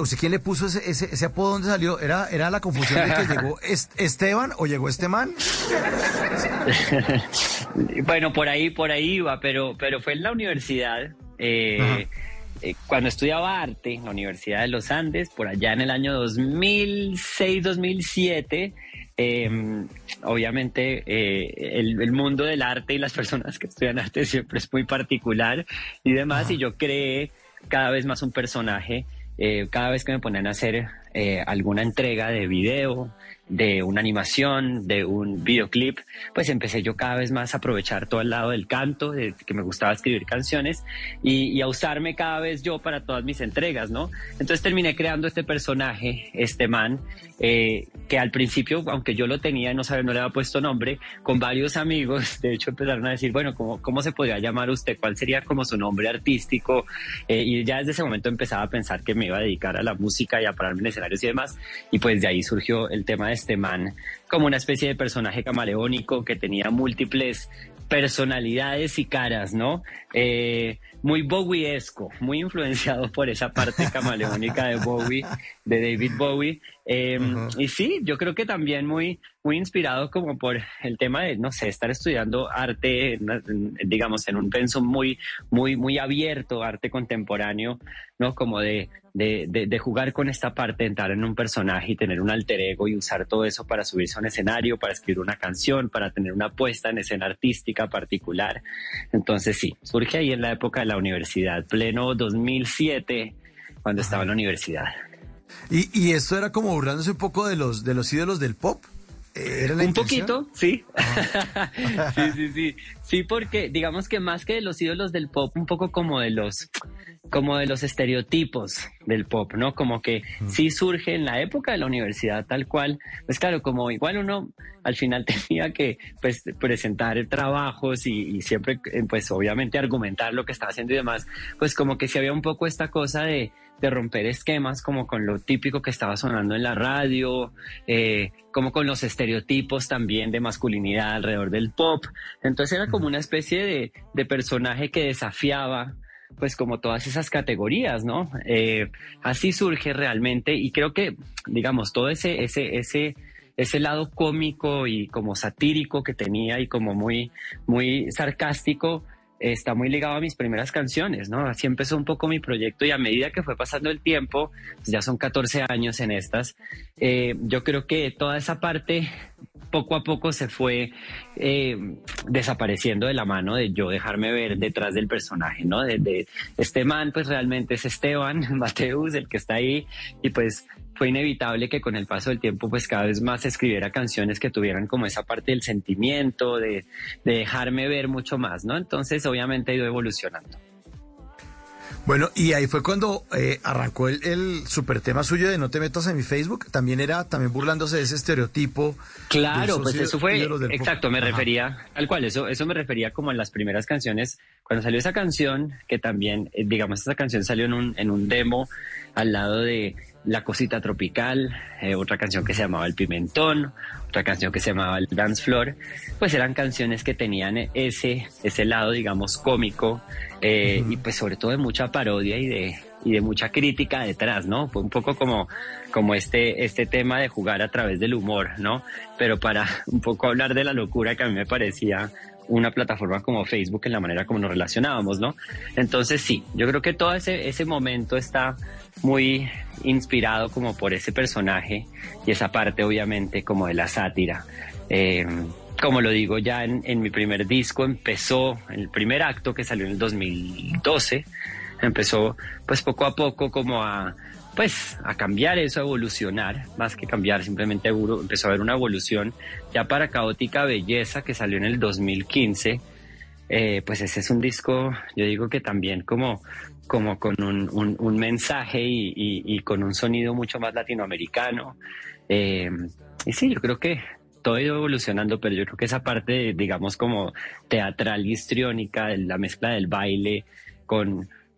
¿usted quién le puso ese, ese, ese apodo? ¿Dónde salió? ¿Era, ¿Era la confusión de que llegó Esteban o llegó este man? bueno, por ahí, por ahí iba, pero, pero fue en la universidad. Eh, eh, cuando estudiaba arte en la Universidad de los Andes, por allá en el año 2006-2007, em, obviamente eh, el, mundo del arte y las personas que estudian arte siempre es muy particular y demás, y yo creé cada vez más un personaje, eh, cada vez que me ponían a hacer alguna entrega de video, de una animación, de un videoclip, pues empecé yo cada vez más a aprovechar todo el lado del canto, de que me gustaba escribir canciones y, a usarme cada vez yo para todas mis entregas, ¿no? Entonces terminé creando este personaje, este man, eh, que al principio, aunque yo lo tenía, no sabía, no le había puesto nombre, con varios amigos, de hecho empezaron a decir, bueno, ¿cómo, cómo se podría llamar usted? ¿Cuál sería como su nombre artístico? Eh, y ya desde ese momento empezaba a pensar que me iba a dedicar a la música y a pararme en escenarios y demás, y pues de ahí surgió el tema de este man como una especie de personaje camaleónico que tenía múltiples personalidades y caras, ¿no? Eh, muy Bowie-esco, muy influenciado por esa parte camaleónica de Bowie, de David Bowie. Em, y sí, yo creo que también muy, muy inspirado como por el tema de, no sé, estar estudiando arte, digamos, en un pensum muy, muy, muy abierto, arte contemporáneo, ¿no? Como de, de, de, jugar con esta parte, entrar en un personaje y tener un alter ego y usar todo eso para subirse a un escenario, para escribir una canción, para tener una puesta en escena artística particular. Entonces sí, surge ahí en la época de la universidad, pleno 2007, cuando estaba en la universidad. Y, y esto era como burlándose un poco de los, de los ídolos del pop. Eh, ¿Era un poquito, sí. sí, sí, sí. Sí, porque digamos que más que de los ídolos del pop, un poco como de los, como de los estereotipos del pop, ¿no? Como que sí surge en la época de la universidad tal cual. Pues claro, como igual uno al final tenía que pues presentar trabajos y, y siempre, eh, pues obviamente argumentar lo que estaba haciendo y demás, pues como que sí había un poco esta cosa de de romper esquemas como con lo típico que estaba sonando en la radio, eh, como con los estereotipos también de masculinidad alrededor del pop. Entonces era como una especie de, de personaje que desafiaba pues como todas esas categorías, ¿no? Eh, así surge realmente y creo que, digamos, todo ese, ese, ese, ese lado cómico y como satírico que tenía y como muy, muy sarcástico, está muy ligado a mis primeras canciones, ¿no? Así empezó un poco mi proyecto y a medida que fue pasando el tiempo, pues ya son 14 años en estas, eh, yo creo que toda esa parte poco a poco se fue eh, desapareciendo de la mano de yo dejarme ver detrás del personaje, ¿no? De, de, este man, pues realmente es Esteban Mateus, el que está ahí, y pues fue inevitable que con el paso del tiempo pues cada vez más escribiera canciones que tuvieran como esa parte del sentimiento, de, dejarme ver mucho más, ¿no? Entonces obviamente ha ido evolucionando. Bueno, y ahí fue cuando eh, arrancó el, super tema suyo de No te metas en mi Facebook. También era también burlándose de ese estereotipo. Claro, pues eso fue, exacto, me refería, al cual, eso, eso me refería como en las primeras canciones. Cuando salió esa canción, que también, eh, digamos, esa canción salió en un, en un demo al lado de la Cosita Tropical, eh, otra canción que se llamaba El Pimentón, otra canción que se llamaba El Dance Floor, pues eran canciones que tenían ese, ese lado, digamos, cómico eh, y pues sobre todo de mucha parodia y de, y de mucha crítica detrás, ¿no? Fue un poco como, como este, este tema de jugar a través del humor, ¿no? Pero para un poco hablar de la locura que a mí me parecía una plataforma como Facebook en la manera como nos relacionábamos, ¿no? Entonces sí, yo creo que todo ese, ese momento está muy inspirado como por ese personaje y esa parte obviamente como de la sátira. Eh, como lo digo ya en, en, mi primer disco, empezó el primer acto que salió en el 2012, empezó pues poco a poco como a pues a cambiar eso, a evolucionar, más que cambiar, simplemente empezó a haber una evolución ya para Caótica Belleza que salió en el 2015. Eh, pues ese es un disco, yo digo que también como, como con un, mensaje y, y, con un sonido mucho más latinoamericano. Eh, y sí, yo creo que todo ha ido evolucionando, pero yo creo que esa parte, digamos, como teatral y histriónica, la mezcla del baile con,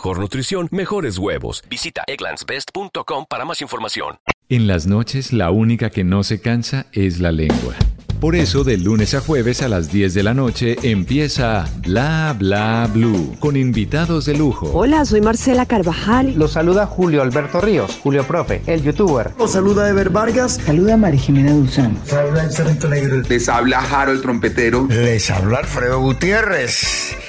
mejor nutrición, mejores huevos. Visita egglandsbest.com para más información. En las noches, la única que no se cansa es la lengua. Por eso, de lunes a jueves a las 10 de la noche empieza Bla Bla Blue con invitados de lujo. Hola, soy Marcela Carvajal. Los saluda Julio Alberto Ríos, Julio Profe, el youtuber. Los saluda Ever Vargas. Saluda María Jimena Dulzán. Habla el Negro. Les habla Jaro el trompetero. Les habla Alfredo Gutiérrez.